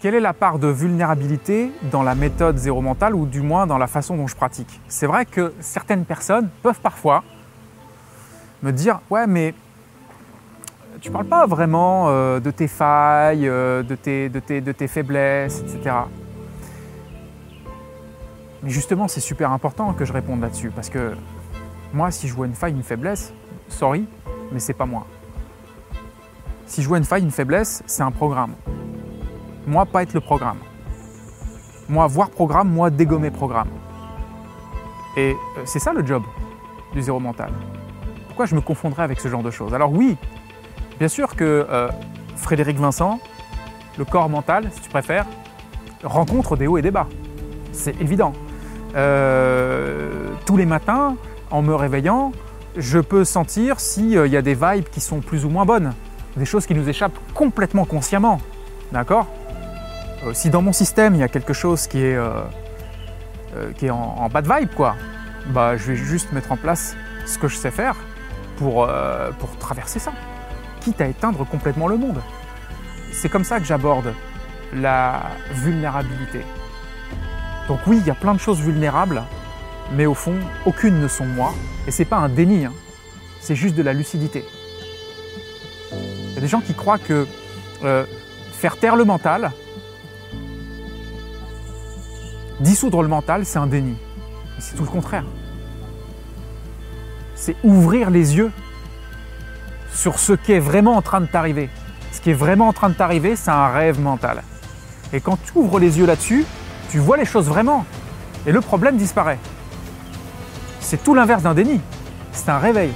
quelle est la part de vulnérabilité dans la méthode zéro mental ou du moins dans la façon dont je pratique? C'est vrai que certaines personnes peuvent parfois me dire Ouais, mais tu parles pas vraiment euh, de tes failles, euh, de, tes, de, tes, de tes faiblesses, etc. Mais justement, c'est super important que je réponde là-dessus parce que moi, si je vois une faille, une faiblesse, sorry, mais c'est pas moi. Si je vois une faille, une faiblesse, c'est un programme. Moi, pas être le programme. Moi, voir programme, moi, dégommer programme. Et euh, c'est ça le job du zéro mental. Pourquoi je me confondrais avec ce genre de choses? Alors oui, bien sûr que euh, Frédéric Vincent, le corps mental, si tu préfères, rencontre des hauts et des bas. C'est évident. Euh, tous les matins, en me réveillant, je peux sentir s'il y a des vibes qui sont plus ou moins bonnes, des choses qui nous échappent complètement consciemment. D'accord? Si dans mon système il y a quelque chose qui est, euh, euh, qui est en, en bad vibe, quoi, bah, je vais juste mettre en place ce que je sais faire pour, euh, pour traverser ça, quitte à éteindre complètement le monde. C'est comme ça que j'aborde la vulnérabilité. Donc oui, il y a plein de choses vulnérables, mais au fond, aucune ne sont moi. Et c'est pas un déni, hein. c'est juste de la lucidité. Il y a des gens qui croient que euh, faire taire le mental, dissoudre le mental, c'est un déni. C'est tout le contraire. C'est ouvrir les yeux sur ce qui est vraiment en train de t'arriver. Ce qui est vraiment en train de t'arriver, c'est un rêve mental. Et quand tu ouvres les yeux là-dessus, tu vois les choses vraiment. Et le problème disparaît. C'est tout l'inverse d'un déni. C'est un réveil.